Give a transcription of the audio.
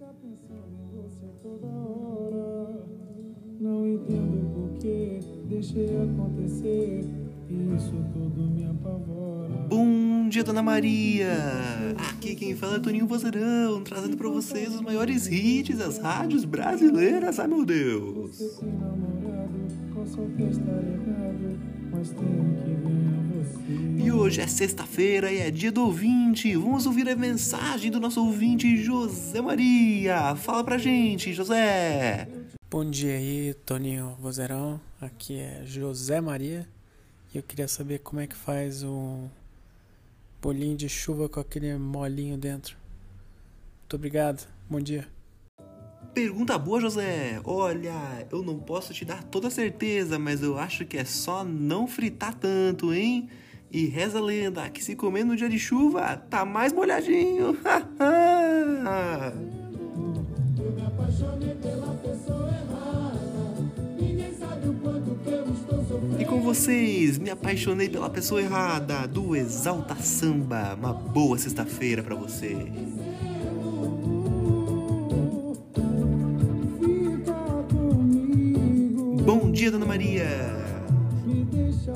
Pensando em você toda hora. Não entendo porquê, deixei acontecer. E isso tudo me apavora. Bom dia, Dona Maria! Aqui quem fala é Toninho Vozeirão, trazendo pra vocês os maiores hits das rádios brasileiras. Ai meu Deus! Você tem namorado, com certeza estar errado. Mas tenho que ganhar você. Hoje é sexta-feira e é dia do ouvinte. Vamos ouvir a mensagem do nosso ouvinte José Maria. Fala pra gente, José! Bom dia aí, Toninho Vozeirão. Aqui é José Maria. E eu queria saber como é que faz um bolinho de chuva com aquele molinho dentro. Muito obrigado. Bom dia. Pergunta boa, José. Olha, eu não posso te dar toda a certeza, mas eu acho que é só não fritar tanto, hein? E reza a lenda que se comer no dia de chuva, tá mais molhadinho. E com vocês, me apaixonei pela pessoa errada do Exalta Samba. Uma boa sexta-feira pra você. Bom dia, Dona Maria. me deixa